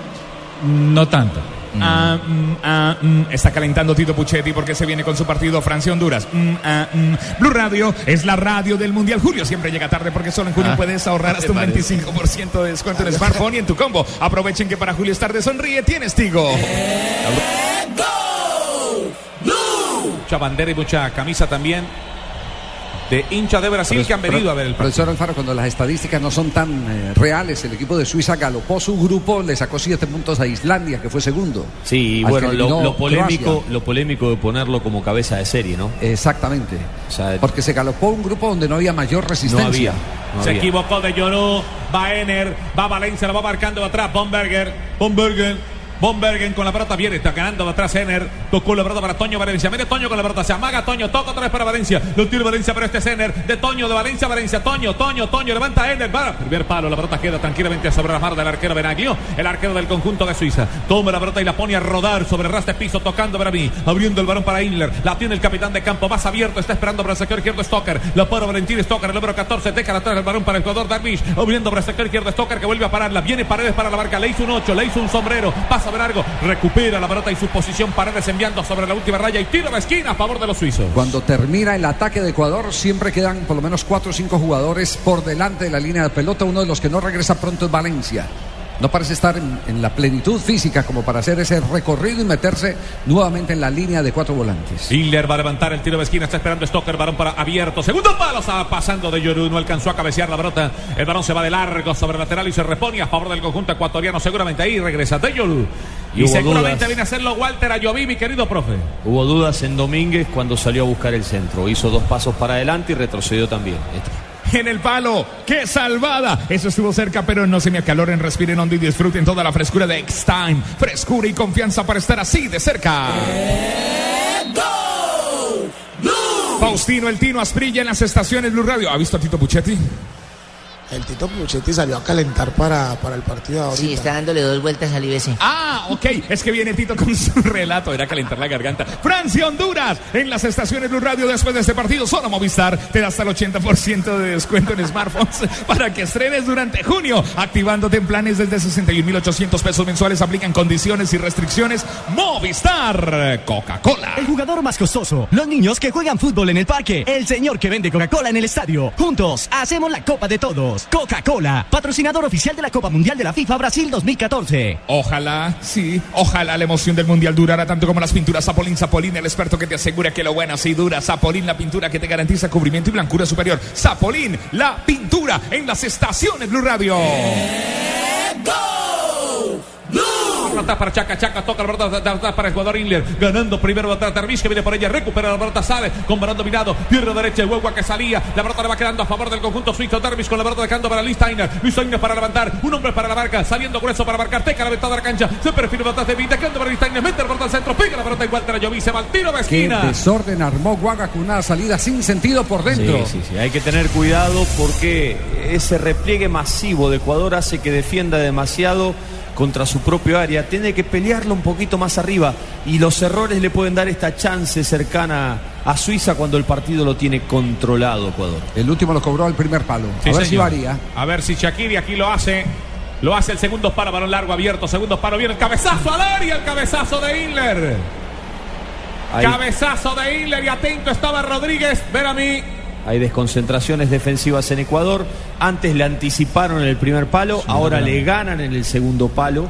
No tanto. Ah, mm, ah, mm. Está calentando Tito Puchetti porque se viene con su partido Francia-Honduras. Mm, ah, mm. Blue Radio es la radio del Mundial. Julio siempre llega tarde porque solo en junio Ah, puedes ahorrar hasta un parece. 25% de descuento en smartphone y en tu combo. Aprovechen que para Julio es tarde sonríe, tienes Tigo. Mucha bandera y mucha camisa también de hinchas de Brasil que han venido a ver el partido. Profesor Alfaro, cuando las estadísticas no son tan eh, reales, el equipo de Suiza galopó su grupo, le sacó siete puntos a Islandia, que fue segundo. Sí, y bueno, lo, polémico, Croacia. lo polémico de ponerlo como cabeza de serie, ¿no? Exactamente. Porque se galopó un grupo donde no había mayor resistencia. Se equivocó de Lloró, va Ener, va Valencia, lo va marcando atrás, Bomberger, Bomberger. Bombergen con la pelota viene, está ganando de atrás Ener, tocó la pelota para Toño Valencia, mete Toño con la pelota, se amaga Toño, toca otra vez para Valencia, lo tira Valencia, pero este es Ener, de Toño, de Valencia, Valencia, Toño, Toño, Toño, levanta Ener, primer palo, la pelota queda tranquilamente sobre la mar del arquero Benaglio, el arquero del conjunto de Suiza, toma la pelota y la pone a rodar sobre el raste piso, tocando para mí, abriendo el balón para Inler, la tiene el capitán de campo, más abierto, está esperando para el sector izquierdo Stoker, la para Valentín Stoker, el número 14, deja atrás el balón para el jugador Darvish, abriendo para el sector izquierdo Stoker que vuelve a pararla, viene Paredes para la marca, le hizo un 8, le hizo un sombrero, de largo, recupera la pelota y su posición Paredes enviando sobre la última raya y tiro de esquina a favor de los suizos. Cuando termina el ataque de Ecuador, siempre quedan por lo menos cuatro o cinco jugadores por delante de la línea de pelota. Uno de los que no regresa pronto es Valencia. No parece estar en, en la plenitud física como para hacer ese recorrido y meterse nuevamente en la línea de cuatro volantes. Hiller va a levantar el tiro de esquina, está esperando Stoker, balón para abierto, segundo palo, estaba pasando de Yoru, no alcanzó a cabecear la pelota, el balón se va de largo sobre el lateral y se repone a favor del conjunto ecuatoriano, seguramente ahí regresa de Yoru. Y seguramente dudas. viene a hacerlo Walter Ayoví, mi querido profe. Hubo dudas en Domínguez cuando salió a buscar el centro. Hizo dos pasos para adelante y retrocedió también. En el palo, qué salvada. Eso estuvo cerca, pero no se me acaloren, respiren hondo y disfruten toda la frescura de X-Time. Frescura y confianza para estar así de cerca. Faustino El Tino Asprilla en las estaciones Blue Radio. ¿Ha visto a Tito Puchetti? El Tito Puchetti salió a calentar para, para el partido ahorita. Sí, está dándole dos vueltas al IBC. Ah, ok. Es que viene Tito con su relato. Era calentar la garganta. Francia, Honduras. En las estaciones Blue Radio después de este partido. Solo Movistar te da hasta el 80% de descuento en smartphones para que estrenes durante junio. Activándote en planes desde 61.800 pesos mensuales. Aplican condiciones y restricciones. Movistar. Coca-Cola. El jugador más costoso, los niños que juegan fútbol en el parque, el señor que vende Coca-Cola en el estadio. Juntos hacemos la Copa de Todos. Coca-Cola, patrocinador oficial de la Copa Mundial de la FIFA Brasil 2014. Ojalá, sí, ojalá la emoción del mundial durara tanto como las pinturas Zapolín. Zapolín, el experto que te asegura que lo bueno sí dura. Zapolín, la pintura que te garantiza cubrimiento y blancura superior. Zapolín, la pintura en las estaciones Blue Radio. Pelota para Chaca, Chaca toca la pelota de atrás para el jugador Inler, ganando primero atrás Darvish que viene por ella, recupera la pelota, sale con balón dominado, pierde derecha el Huegua que salía, la pelota le va quedando a favor del conjunto suizo, Darvish con la pelota dejando para Listainer, Listainer para levantar, un hombre para la marca, saliendo grueso para marcar, teca la ventana de la cancha, se perfila atrás de Vita, dejando para Listainer, mete la pelota al centro, pega la pelota igual a Jovi, se va al tiro de Qué esquina. desorden armó Guaga con una salida sin sentido por dentro. Sí, sí, sí. Hay que tener cuidado porque ese repliegue masivo de Ecuador hace que defienda demasiado contra su propio área. Tiene que pelearlo un poquito más arriba y los errores le pueden dar esta chance cercana a Suiza cuando el partido lo tiene controlado Ecuador. El último lo cobró al primer palo. Sí, a ver si señor. varía. A ver si Shakiri aquí lo hace. Lo hace el segundo paro, balón largo abierto, segundo paro, viene el cabezazo al área, el cabezazo de Inler. Ahí. Cabezazo de Inler y atento estaba Rodríguez, ver a mí. Hay desconcentraciones defensivas en Ecuador. Antes le anticiparon en el primer palo, ahora le ganan en el segundo palo.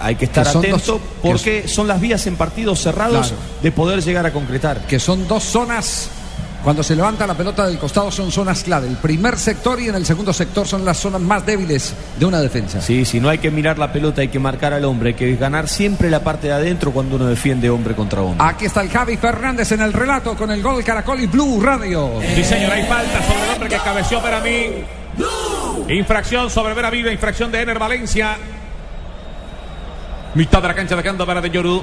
Hay que estar Que atento dos- porque son las vías en partidos cerrados Claro. de poder llegar a concretar. Que son dos zonas. Cuando se levanta la pelota del costado son zonas clave. El primer sector y en el segundo sector son las zonas más débiles de una defensa. Sí, si no hay que mirar la pelota, hay que marcar al hombre, hay que ganar siempre la parte de adentro cuando uno defiende hombre contra hombre. Aquí está el Javi Fernández en el relato con el gol Caracol y Blue Radio. Sí, señor, hay falta sobre el hombre que cabeció para mí. Infracción sobre Vera Viva, infracción de Ener Valencia. Mitad de la cancha dejando para de Yoru.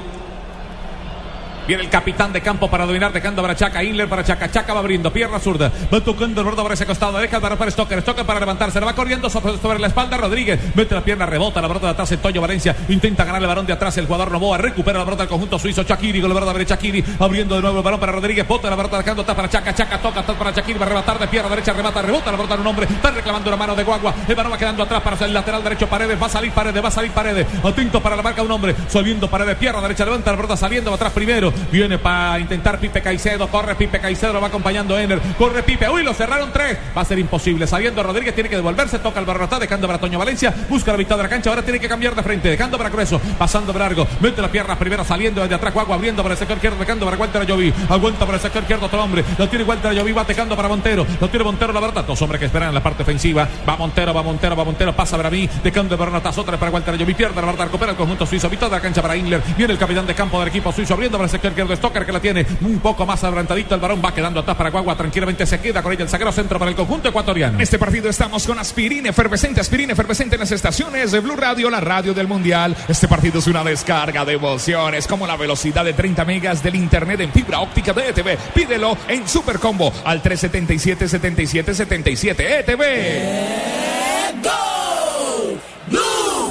Viene el capitán de campo para dominar, dejando para Chaca. Inler para Chaca. Chaca va abriendo, pierna zurda. Va tocando el borde por ese costado. Deja para, para Stoker. Stoker para levantarse. Le va corriendo sobre, la espalda. Rodríguez mete la pierna, rebota la pelota de atrás. El Toño Valencia intenta ganar el balón de atrás. El jugador Novoa recupera la pelota del conjunto suizo. Shakiri con la verdad derecha. Shakiri abriendo de nuevo el balón para Rodríguez. Bota la pelota dejando atrás para Chaca. Chaca toca atrás para Shakiri. Va a rematar de pierna derecha. Remata, rebota la pelota de un hombre. Está reclamando la mano de Guagua. El balón va quedando atrás para el lateral derecho. Paredes. Va a salir Paredes. Va a salir Paredes. Atento para la marca un hombre. Saliendo Paredes. Pierna derecha. Levanta la pelota saliendo atrás primero. Viene para intentar Pipe Caicedo. Corre Pipe Caicedo. Lo va acompañando Ener. Corre Pipe. Uy, lo cerraron tres. Va a ser imposible. Saliendo Rodríguez. Tiene que devolverse. Toca el barrotá. Dejando para Toño Valencia. Busca la mitad de la cancha. Ahora tiene que cambiar de frente. Dejando para Grueso. Pasando para Largo. Mete las piernas primero. Saliendo desde atrás. Guagua abriendo para el sector izquierdo. Dejando para Walter Ayoví. Aguanta para el sector izquierdo otro hombre. Lo tiene Walter Ayoví. Va tecando para Montero. Lo tiene Montero la verdad. Dos hombres que esperan en la parte ofensiva. Va Montero. Va Montero. Va Montero. Pasa para mí. Dejando para Notas. Otra para Walter Ayoví. Pierde la verdad. Recupera el conjunto suizo. Mitad de la cancha para Inler. Viene el capitán de campo del equipo suizo. Abriendo para el sector izquierdo. Stoker que la tiene un poco más adelantadito. El varón va quedando atrás para Guagua. Tranquilamente se queda con ella el sagrado centro para el conjunto ecuatoriano. En este partido estamos con aspirina efervescente, aspirina efervescente en las estaciones de Blue Radio, la radio del Mundial. Este partido es una descarga de emociones, como la velocidad de 30 megas del internet en fibra óptica de ETV. Pídelo en Super Combo al 377 77 77 ETV.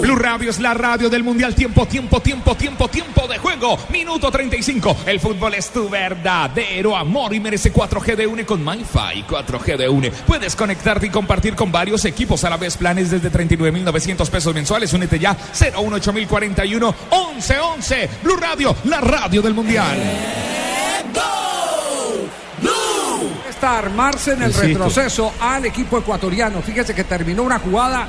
Blue Radio es la radio del Mundial. Tiempo, tiempo, tiempo, tiempo, tiempo de juego. Minuto 35. El fútbol es tu verdadero amor y merece 4G de UNE con MyFi. 4G de UNE. Puedes conectarte y compartir con varios equipos a la vez. Planes desde 39,900 pesos mensuales. Únete ya. 018041 1111. Blue Radio, la radio del Mundial. Está armarse en el Insisto. retroceso al equipo ecuatoriano. Fíjese que terminó una jugada,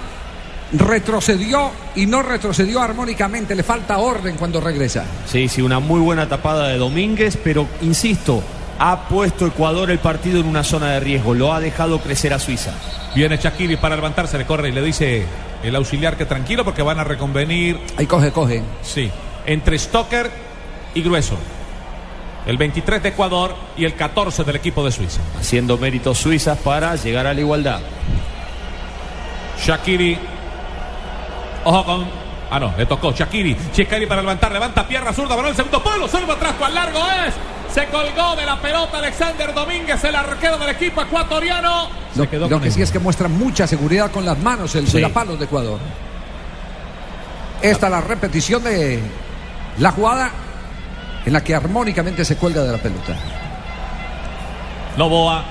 retrocedió y no retrocedió armónicamente. Le falta orden cuando regresa. Sí, sí, una muy buena tapada de Domínguez, pero insisto, ha puesto Ecuador el partido en una zona de riesgo, lo ha dejado crecer a Suiza. Viene Shakiri para levantarse, le corre y le dice el auxiliar que tranquilo porque van a reconvenir. Ahí coge, coge. Sí, entre Stoker y Grueso. El 23 de Ecuador y el 14 del equipo de Suiza. Haciendo méritos suizas para llegar a la igualdad. Shakiri. Ojo con. Ah, no, le tocó Shakiri. Shakiri para levantar, levanta pierna zurda, balón el segundo palo, salva atrás, cual largo es. Se colgó de la pelota Alexander Domínguez, el arquero del equipo ecuatoriano. Se Lo, quedó lo que sí es que muestra mucha seguridad con las manos el Sí. de Ecuador. Esta es la repetición de la jugada en la que armónicamente se cuelga de la pelota. Novoa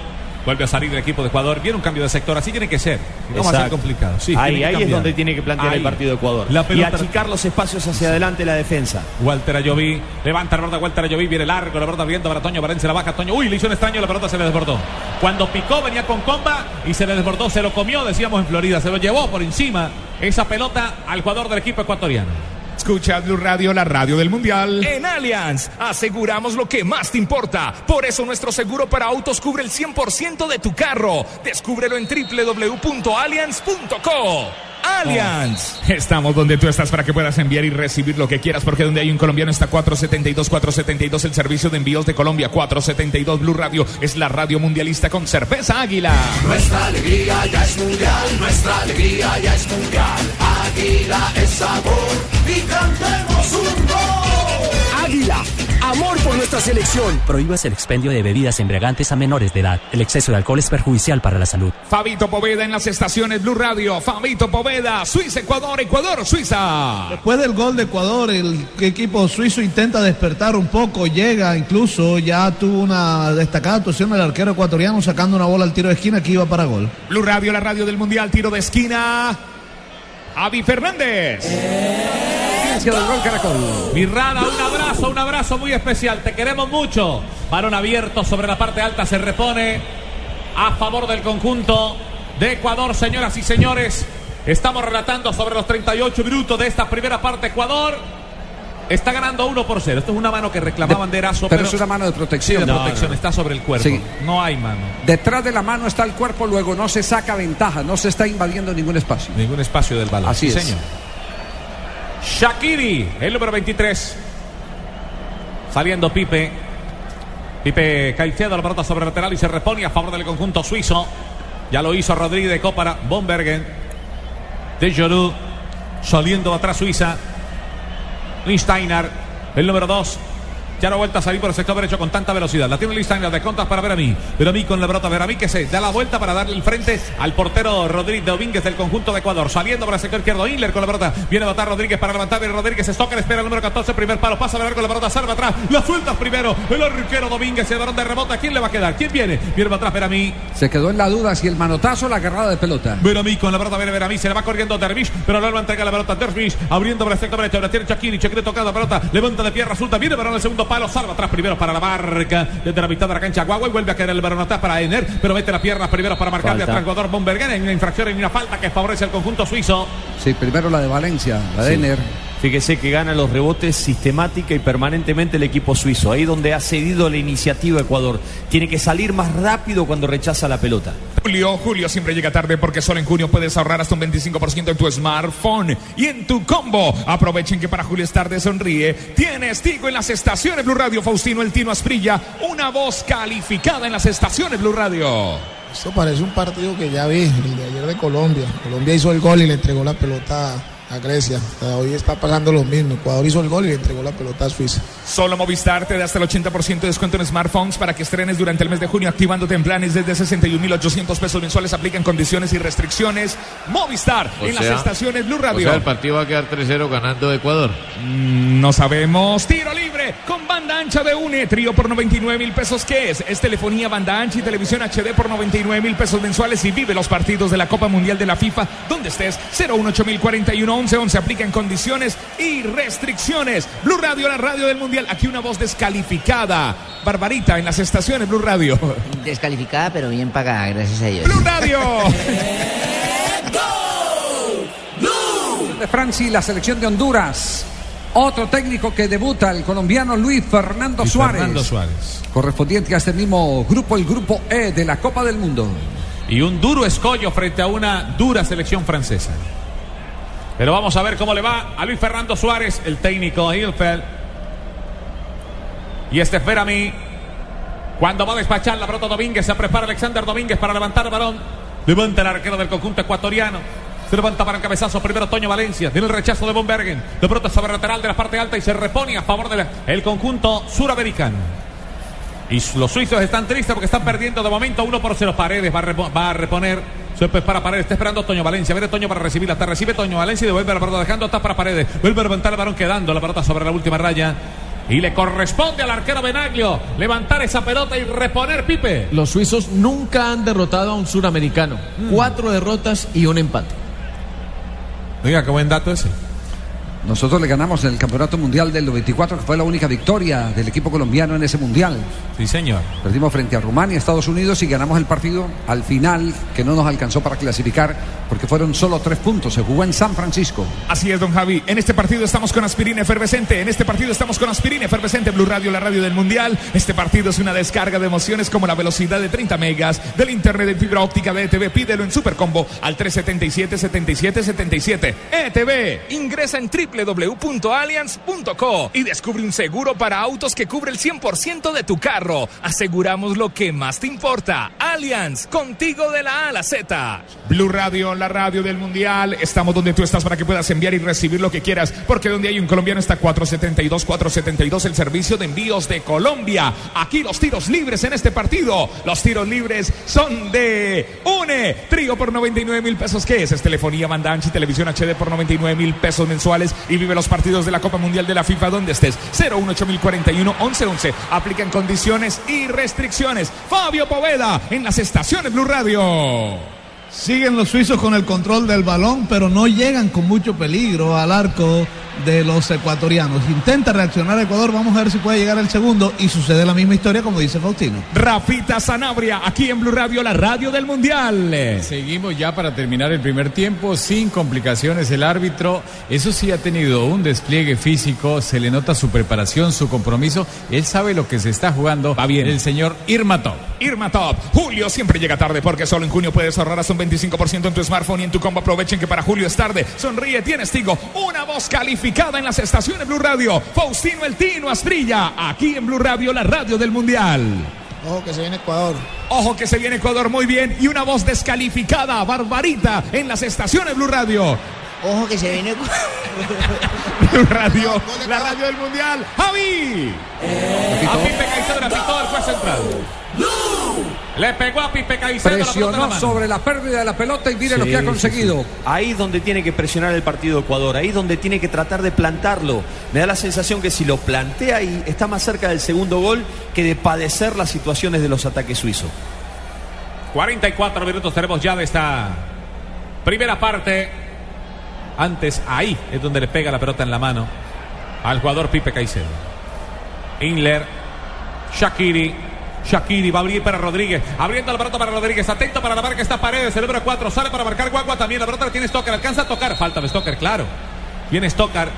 vuelve a salir el equipo de Ecuador. Viene un cambio de sector, así tiene que ser. No va a ser complicado. Sí, ahí es donde tiene que plantear Ahí. el partido de Ecuador. La y pelota- achicar los espacios hacia adelante la defensa. Walter Ayoví, levanta la pelota Walter Ayoví, viene largo, la pelota abriendo para Toño Valencia, la baja Toño, uy, le hizo un extraño, la pelota se le desbordó. Cuando picó venía con comba y se le desbordó, se lo comió, decíamos en Florida, se lo llevó por encima esa pelota al jugador del equipo ecuatoriano. Escucha Blue Radio, la radio del Mundial. En Allianz, aseguramos lo que más te importa. Por eso nuestro seguro para autos cubre el 100% de tu carro. Descúbrelo en www.allianz.co. Allianz. Estamos donde tú estás para que puedas enviar y recibir lo que quieras, porque donde hay un colombiano está 472, 472, el servicio de envíos de Colombia, 472 Blue Radio, es la radio mundialista con cerveza águila. Nuestra alegría ya es mundial, nuestra alegría ya es mundial. Águila es sabor y cantemos un gol. Águila, amor por nuestra selección. Prohíbas el expendio de bebidas embriagantes a menores de edad. El exceso de alcohol es perjudicial para la salud. Fabito Poveda en las estaciones Blue Radio, Fabito Poveda, Suiza, Ecuador, Ecuador, Suiza. Después del gol de Ecuador, el equipo suizo intenta despertar un poco, llega incluso, ya tuvo una destacada actuación del arquero ecuatoriano sacando una bola al tiro de esquina que iba para gol. Blue Radio, la radio del Mundial, tiro de esquina. Avi Fernández. Del gol Caracol. Mirrada, un abrazo, un abrazo muy especial. Te queremos mucho. Balón abierto sobre la parte alta, se repone a favor del conjunto de Ecuador, señoras y señores. Estamos relatando sobre los 38 minutos de esta primera parte. Ecuador está ganando 1 por 0. Esto es una mano que reclamaban de Erazo, pero es una mano de Sí, protección. de protección, está sobre el cuerpo. Sí. No hay mano. Detrás de la mano está el cuerpo, luego no se saca ventaja, no se está invadiendo ningún espacio. Ningún espacio del balón. Así Sí, es. señor. Shakiri, el número 23. Saliendo Pipe. Pipe Caicedo, la pelota sobre el lateral y se repone a favor del conjunto suizo. Ya lo hizo Rodríguez de Cópara, Bombergen. De Jorú. Saliendo atrás Suiza. Steiner, el número 2. Ya no vuelta a salir por el sector derecho con tanta velocidad. La tiene Listainer de contas para Veramí. Veramí con la pelota. Veramí que se da la vuelta para darle el frente al portero Rodríguez Domínguez del conjunto de Ecuador. Saliendo para el sector izquierdo. Inler con la pelota. Viene a matar Rodríguez para levantar. Viene Rodríguez. Estoca. Espera el número 14. Primer palo. Pasa a ver con la pelota. Salva atrás. La suelta primero. El arquero Domínguez. Se darán de rebota. ¿Quién le va a quedar? ¿Quién viene? Viene para atrás Veramí. Se quedó en la duda si el manotazo o la agarrada de pelota. Veramí con la pelota. Viene Veramí. Se le va corriendo Dervish. Pero no le va a entregar la pelota. Dervish abriendo para el sector derecho. La tiene Chakiri. Chakiri tocando la pelota. Levanta de pie. Resulta. Viene para el segundo palo. Salva atrás primero para la marca. Desde la mitad de la cancha. Guagua y vuelve a caer el balón atrás para Ener. Pero mete las piernas primero para marcarle a Tranquador Bombergen en una infracción en una falta que favorece al conjunto suizo. Sí, primero la de Valencia, la de Sí. Ener. Fíjese que gana los rebotes sistemática y permanentemente el equipo suizo. Ahí donde ha cedido la iniciativa Ecuador. Tiene que salir más rápido cuando rechaza la pelota. Julio, Julio siempre llega tarde porque solo en junio puedes ahorrar hasta un 25% en tu smartphone y en tu combo. Aprovechen que para Julio es tarde sonríe. Tienes Tigo en las estaciones Blue Radio. Faustino El Tino Asprilla, una voz calificada en las estaciones Blue Radio. Esto parece un partido que ya vi, el de ayer de Colombia. Colombia hizo el gol y le entregó la pelota a Grecia. Hoy está pasando lo mismo. Ecuador hizo el gol y le entregó la pelota a Suiza. Solo Movistar te da hasta el 80% de descuento en smartphones para que estrenes durante el mes de junio activándote en planes desde 61.800 pesos mensuales. Aplican condiciones y restricciones. Movistar O en sea- las estaciones Blue O Radio. sea, el partido va a quedar 3-0 ganando Ecuador. Mm, No sabemos. Tiro libre con banda ancha de UNE. Trío por 99 mil pesos. ¿Qué es? Es telefonía, banda ancha y televisión HD por 99 mil pesos mensuales. Y vive los partidos de la Copa Mundial de la FIFA donde estés. 018041 1111. Aplican condiciones y restricciones. Blue Radio, la radio del Mundial. Aquí una voz descalificada. Barbarita en las estaciones Blue Radio. Descalificada, pero bien pagada, gracias a Dios. Blue Radio. De Francia y la selección de Honduras. Otro técnico que debuta, el colombiano Luis Fernando Luis Suárez. Fernando Suárez. Correspondiente a este mismo grupo, el grupo E de la Copa del Mundo. Y un duro escollo frente a una dura selección francesa. Pero vamos a ver cómo le va a Luis Fernando Suárez, el técnico de Hilfeld. Y este mí. Cuando va a despachar la pelota Domínguez, se prepara Alexander Domínguez para levantar el balón. Levanta el arquero del conjunto ecuatoriano. Se levanta para el cabezazo. Primero Toño Valencia. Tiene el rechazo de Bombergen. La pelota sobre lateral de la parte alta y se repone a favor del conjunto suramericano. Y los suizos están tristes porque están perdiendo de momento 1 por 0. Paredes va a, va a reponer. Es para Paredes. Está esperando Toño Valencia. Viene Toño para recibirla. Hasta recibe Toño Valencia y devuelve la pelota dejando hasta para Paredes. Vuelve a levantar el balón quedando la pelota sobre la última raya. Y le corresponde al arquero Benaglio levantar esa pelota y reponer Pipe. Los suizos nunca han derrotado a un suramericano. Cuatro derrotas y un empate. Oiga, qué buen dato ese. Nosotros le ganamos en el Campeonato Mundial del 94, que fue la única victoria del equipo colombiano en ese mundial. Sí, señor. Perdimos frente a Rumania, Estados Unidos y ganamos el partido al final, que no nos alcanzó para clasificar, porque fueron solo tres puntos. Se jugó en San Francisco. Así es, don Javi. En este partido estamos con aspirina efervescente. En este partido estamos con aspirina efervescente. Blue Radio, la radio del Mundial. Este partido es una descarga de emociones como la velocidad de 30 megas del internet de fibra óptica de ETV. Pídelo en Supercombo al 377-7777. ETV. Ingresa en www.allianz.co y descubre un seguro para autos que cubre el 100% de tu carro. Aseguramos lo que más te importa. Allianz, contigo de la A a la Z. Blue Radio, la radio del Mundial. Estamos donde tú estás para que puedas enviar y recibir lo que quieras. Porque donde hay un colombiano está 472, 472, el servicio de envíos de Colombia. Aquí los tiros libres en este partido. Los tiros libres son de UNE. Trío por 99 mil pesos. ¿Qué es? Es telefonía, banda ancha y televisión HD por 99 mil pesos mensuales. Y vive los partidos de la Copa Mundial de la FIFA donde estés. 018041 1111. Aplican condiciones y restricciones. Fabio Poveda en las estaciones Blue Radio. Siguen los suizos con el control del balón, pero no llegan con mucho peligro al arco de los ecuatorianos. Intenta reaccionar Ecuador, vamos a ver si puede llegar el segundo y sucede la misma historia como dice Faustino. Rafita Sanabria, aquí en Blue Radio, la radio del Mundial. Seguimos ya para terminar el primer tiempo sin complicaciones el árbitro. Eso sí ha tenido un despliegue físico, se le nota su preparación, su compromiso. Él sabe lo que se está jugando. Va bien. El señor Irma Top. Irma Top. Julio siempre llega tarde porque solo en junio puedes ahorrar hasta un 25% en tu smartphone y en tu combo. Aprovechen que para Julio es tarde. Sonríe, tienes Tigo. Una voz calificada en las estaciones Blue Radio. Faustino El Tino Astrilla. Aquí en Blue Radio, la radio del Mundial. Ojo que se viene Ecuador. Ojo que se viene Ecuador muy bien. Y una voz descalificada, Barbarita, en las estaciones Blue Radio. Ojo que se viene. radio, la radio del mundial. Javi. A Pipe Caicedo le pitó el juez central. Le pegó a Pipe Caicedo. la la Presionó mano. sobre la pérdida de la pelota y mire lo que ha conseguido. sí. Ahí es donde tiene que presionar el partido Ecuador, ahí es donde tiene que tratar de plantarlo. Me da la sensación que si lo plantea ahí está más cerca del segundo gol que de padecer las situaciones de los ataques suizos. 44 minutos tenemos ya de esta primera parte. Antes, ahí es donde le pega la pelota en la mano al jugador Pipe Caicedo. Inler, Shakiri. Shakiri va a abrir para Rodríguez. Abriendo la pelota para Rodríguez. Atento para la marca. Está Paredes. El número 4 sale para marcar Guagua. También la pelota la tiene Stoker. Alcanza a tocar. Falta de Stoker, claro. Viene Stoker.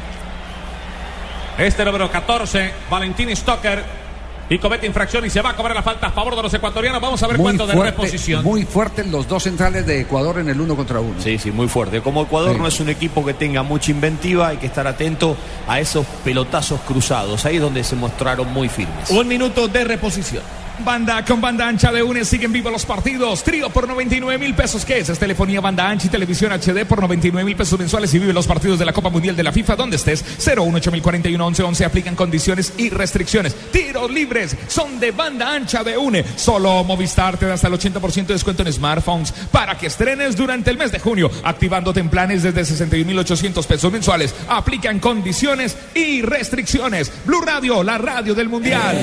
Este número 14. Valentín Stoker. Y comete infracción y se va a cobrar la falta a favor de los ecuatorianos. Vamos a ver Muy cuánto de fuerte, reposición. muy fuertes los dos centrales de Ecuador en el uno contra uno. Sí, sí, muy fuerte. Como Ecuador Sí. no es un equipo que tenga mucha inventiva, hay que estar atento a esos pelotazos cruzados. Ahí es donde se mostraron muy firmes. Un minuto de reposición. Banda con banda ancha de UNE siguen vivos los partidos. Trío por 99 mil pesos. ¿Qué es? Es telefonía banda ancha y televisión HD por 99 mil pesos mensuales y vive los partidos de la Copa Mundial de la FIFA donde estés. 018041 1111 aplican condiciones y restricciones. Tiros libres son de banda ancha de UNE. Solo Movistar te da hasta el 80% de descuento en smartphones para que estrenes durante el mes de junio. Activándote en planes desde 61.800 pesos mensuales. Aplican condiciones y restricciones. Blue Radio, la radio del Mundial.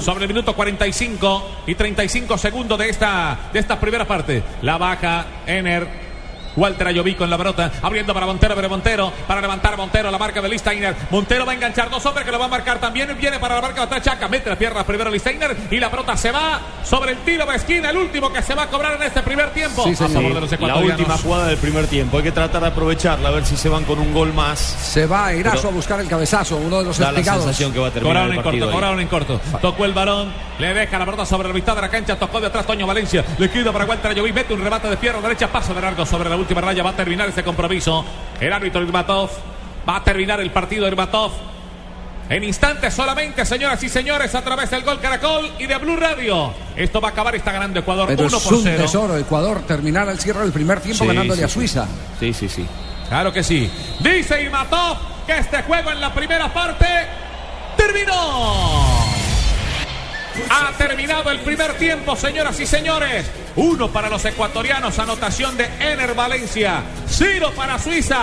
Sobre el minuto 45 y 35 segundos de esta, de esta primera parte. La baja Ener. Walter Ayoví con la pelota, abriendo para Montero, pero Montero, para levantar a Montero, la marca de Listainer. Montero va a enganchar dos hombres que lo va a marcar también. Viene para la marca de Chaca, mete las piernas primero Listainer y la pelota se va sobre el tiro de esquina, el último que se va a cobrar en este primer tiempo. a favor de los la última jugada del primer tiempo. Hay que tratar de aprovecharla, a ver si se van con un gol más. Se va Erazo Pero a buscar el cabezazo, uno de los Da la espigados. sensación que va a terminar Cobraron el en corto, cobraron en corto. Tocó el balón, le deja la pelota sobre la mitad de la cancha, tocó de atrás Toño Valencia, le queda para Walter Ayoví, mete un remate de pierna derecha, paso de largo sobre la última raya, va a terminar este compromiso. El árbitro Irmatov va a terminar el partido Irmatov. En instantes solamente, señoras y señores, a través del gol Caracol y de Blue Radio. Esto va a acabar y está ganando Ecuador Pero 1 es por un 0. tesoro Ecuador terminar al cierre del primer tiempo Sí, ganándole sí, a. Suiza. Sí, sí, sí. Claro que sí. Dice Irmatov que este juego en la primera parte terminó. Ha terminado el primer tiempo, señoras y señores. Uno para los ecuatorianos, anotación de Ener Valencia. Cero para Suiza.